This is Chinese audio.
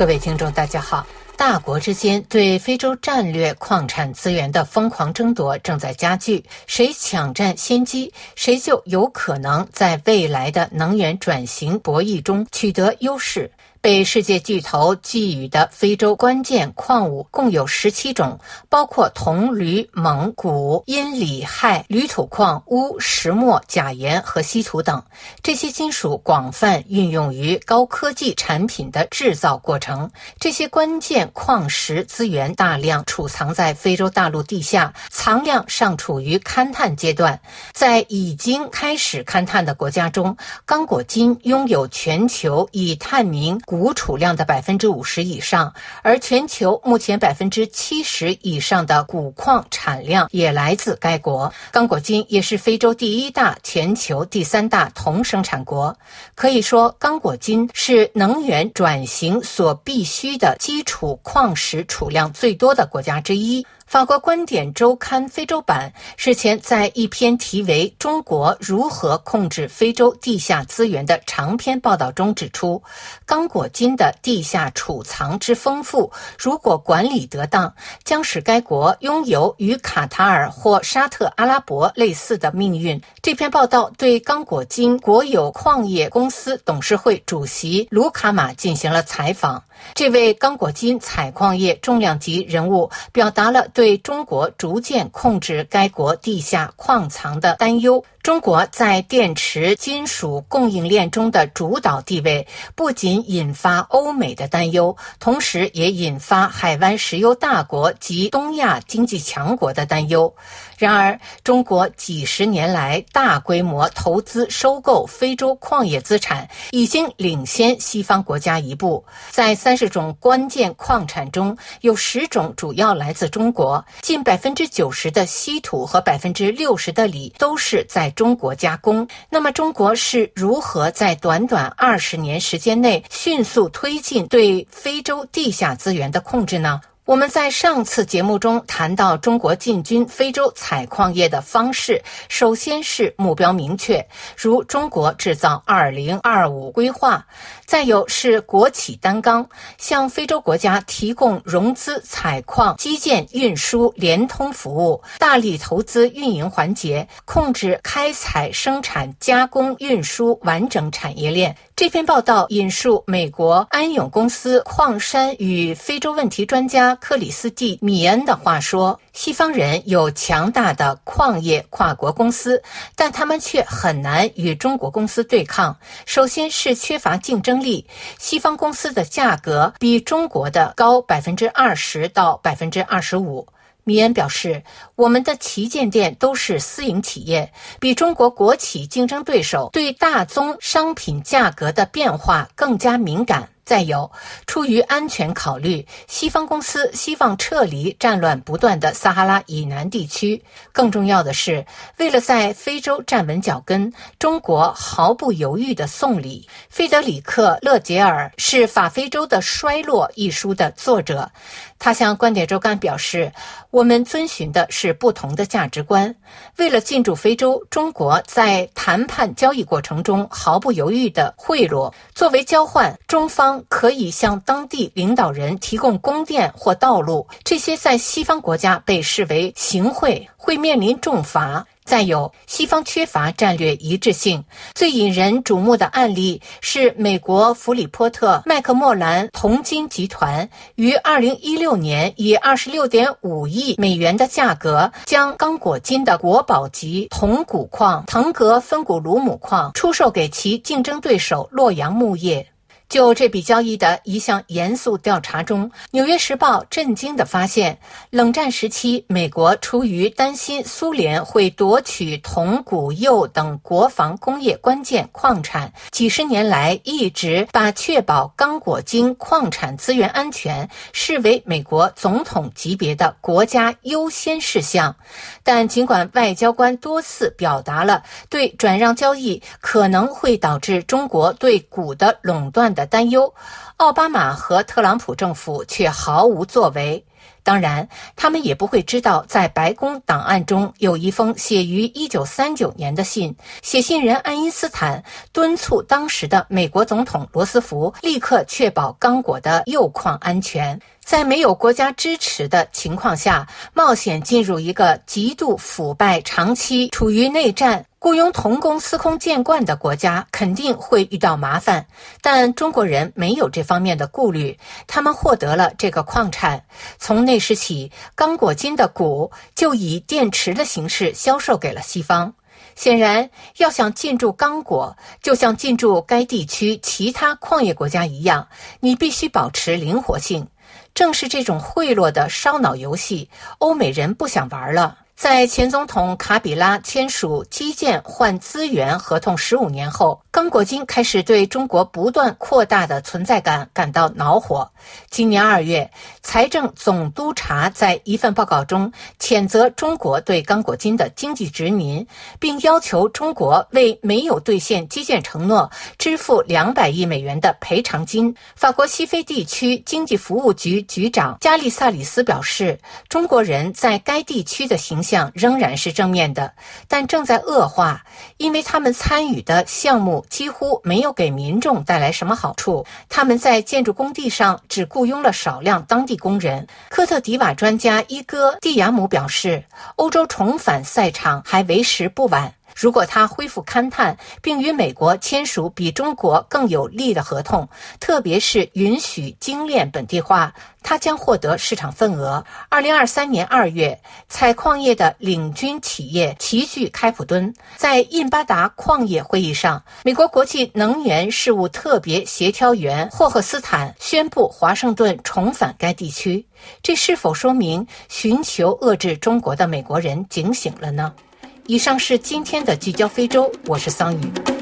各位听众，大家好。大国之间对非洲战略矿产资源的疯狂争夺正在加剧，谁抢占先机，谁就有可能在未来的能源转型博弈中取得优势。被世界巨头寄予的非洲关键矿物共有十七种，包括铜、铝、锰、钴、铟、锂、氦、铝土矿、钨、石墨、钾盐和稀土等。这些金属广泛运用于高科技产品的制造过程。这些关键矿石资源大量储藏在非洲大陆地下，藏量尚处于勘探阶段。在已经开始勘探的国家中，刚果金拥有全球已探明。钴储量的百分之五十以上，而全球目前百分之七十以上的钴矿产量也来自该国。刚果金也是非洲第一大、全球第三大铜生产国。可以说，刚果金是能源转型所必需的基础矿石储量最多的国家之一。法国观点周刊非洲版日前在一篇题为《中国如何控制非洲地下资源》的长篇报道中指出，刚果金的地下储藏之丰富，如果管理得当，将使该国拥有与卡塔尔或沙特阿拉伯类似的命运。这篇报道对刚果金国有矿业公司董事会主席卢卡马进行了采访。这位刚果金采矿业重量级人物表达了对中国逐渐控制该国地下矿藏的担忧。中国在电池金属供应链中的主导地位，不仅引发欧美的担忧，同时也引发海湾石油大国及东亚经济强国的担忧。然而，中国几十年来大规模投资收购非洲矿业资产，已经领先西方国家一步。在三十种关键矿产中，有十种主要来自中国，近百分之九十的稀土和百分之六十的锂都是在。中国加工，那么中国是如何在短短二十年时间内迅速推进对非洲地下资源的控制呢？我们在上次节目中谈到中国进军非洲采矿业的方式，首先是目标明确，如中国制造二零二五规划。再有是国企担纲，向非洲国家提供融资、采矿、基建、运输联通服务，大力投资运营环节，控制开采、生产、加工、运输完整产业链。这篇报道引述美国安永公司矿山与非洲问题专家克里斯蒂米恩的话说。西方人有强大的矿业跨国公司，但他们却很难与中国公司对抗。首先是缺乏竞争力，西方公司的价格比中国的高百分之二十到百分之二十五。米恩表示，我们的旗舰店都是私营企业，比中国国企竞争对手对大宗商品价格的变化更加敏感。再有，出于安全考虑，西方公司希望撤离战乱不断的撒哈拉以南地区。更重要的是，为了在非洲站稳脚跟，中国毫不犹豫地送礼。费德里克·勒杰尔是《法非洲的衰落》一书的作者。他向《观点周刊》表示：“我们遵循的是不同的价值观。为了进驻非洲，中国在谈判交易过程中毫不犹豫地贿赂。作为交换，中方可以向当地领导人提供宫殿或道路，这些在西方国家被视为行贿，会面临重罚。”再有，西方缺乏战略一致性。最引人瞩目的案例是美国弗里波特麦克莫兰铜金集团于二零一六年以二十六点五亿美元的价格，将刚果金的国宝级铜钴矿腾格芬古鲁姆矿出售给其竞争对手洛阳木业。就这笔交易的一项严肃调查中，《纽约时报》震惊地发现，冷战时期，美国出于担心苏联会夺取铜、钴、铀等国防工业关键矿产，几十年来一直把确保刚果金矿产资源安全视为美国总统级别的国家优先事项。但尽管外交官多次表达了对转让交易可能会导致中国对钴的垄断的的担忧，奥巴马和特朗普政府却毫无作为。当然，他们也不会知道，在白宫档案中有一封写于1939年的信，写信人爱因斯坦敦促当时的美国总统罗斯福立刻确保刚果的铀矿安全。在没有国家支持的情况下，冒险进入一个极度腐败、长期处于内战、雇佣童工司空见惯的国家，肯定会遇到麻烦。但中国人没有这方面的顾虑，他们获得了这个矿产。从那时起，刚果金的钴就以电池的形式销售给了西方。显然，要想进驻刚果，就像进驻该地区其他矿业国家一样，你必须保持灵活性。正是这种贿赂的烧脑游戏，欧美人不想玩了。在前总统卡比拉签署基建换资源合同十五年后，刚果金开始对中国不断扩大的存在感感到恼火。今年二月，财政总督察在一份报告中谴责中国对刚果金的经济殖民，并要求中国为没有兑现基建承诺支付两百亿美元的赔偿金。法国西非地区经济服务局局长加利萨里斯表示，中国人在该地区的形象。仍然是正面的，但正在恶化，因为他们参与的项目几乎没有给民众带来什么好处。他们在建筑工地上只雇佣了少量当地工人。科特迪瓦专家伊戈蒂亚姆表示，欧洲重返赛场还为时不晚。如果他恢复勘探，并与美国签署比中国更有利的合同，特别是允许精炼本地化，他将获得市场份额。二零二三年二月，采矿业的领军企业齐聚开普敦，在印巴达矿业会议上，美国国际能源事务特别协调员霍赫斯坦宣布华盛顿重返该地区。这是否说明寻求遏制中国的美国人警醒了呢？以上是今天的聚焦非洲，我是桑宇。